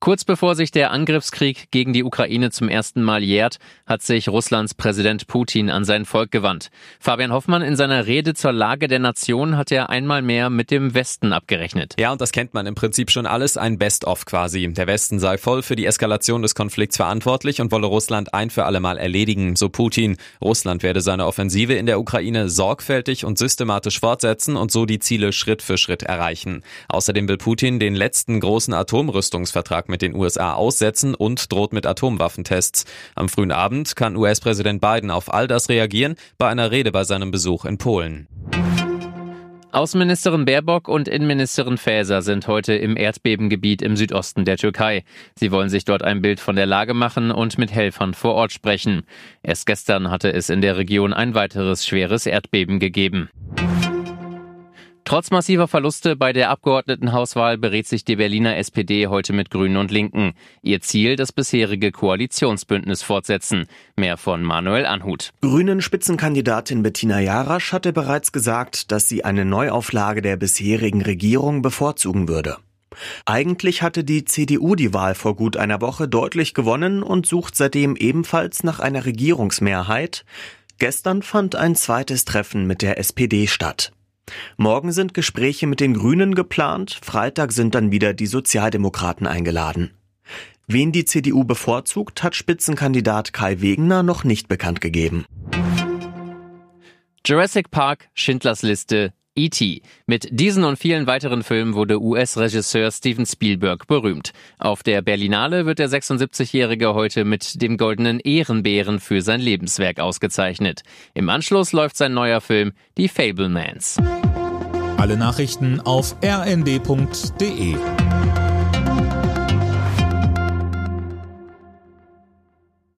Kurz bevor sich der Angriffskrieg gegen die Ukraine zum ersten Mal jährt, hat sich Russlands Präsident Putin an sein Volk gewandt. Fabian Hoffmann in seiner Rede zur Lage der Nation hat er einmal mehr mit dem Westen abgerechnet. Ja, und das kennt man im Prinzip schon alles, ein Best-of quasi. Der Westen sei voll für die Eskalation des Konflikts verantwortlich und wolle Russland ein für alle Mal erledigen, so Putin. Russland werde seine Offensive in der Ukraine sorgfältig und systematisch fortsetzen und so die Ziele Schritt für Schritt erreichen. Außerdem will Putin den letzten großen Atomrüstungsvertrag mit den USA aussetzen und droht mit Atomwaffentests. Am frühen Abend kann US-Präsident Biden auf all das reagieren bei einer Rede bei seinem Besuch in Polen. Außenministerin Baerbock und Innenministerin Faeser sind heute im Erdbebengebiet im Südosten der Türkei. Sie wollen sich dort ein Bild von der Lage machen und mit Helfern vor Ort sprechen. Erst gestern hatte es in der Region ein weiteres schweres Erdbeben gegeben. Trotz massiver Verluste bei der Abgeordnetenhauswahl berät sich die Berliner SPD heute mit Grünen und Linken. Ihr Ziel, das bisherige Koalitionsbündnis fortsetzen. Mehr von Manuel Anhut. Grünen Spitzenkandidatin Bettina Jarasch hatte bereits gesagt, dass sie eine Neuauflage der bisherigen Regierung bevorzugen würde. Eigentlich hatte die CDU die Wahl vor gut einer Woche deutlich gewonnen und sucht seitdem ebenfalls nach einer Regierungsmehrheit. Gestern fand ein zweites Treffen mit der SPD statt. Morgen sind Gespräche mit den Grünen geplant, Freitag sind dann wieder die Sozialdemokraten eingeladen. Wen die CDU bevorzugt, hat Spitzenkandidat Kai Wegener noch nicht bekannt gegeben. Jurassic Park, Schindlers Liste, E.T. Mit diesen und vielen weiteren Filmen wurde US-Regisseur Steven Spielberg berühmt. Auf der Berlinale wird der 76-Jährige heute mit dem Goldenen Ehrenbären für sein Lebenswerk ausgezeichnet. Im Anschluss läuft sein neuer Film Die Fablemans. Alle Nachrichten auf rnd.de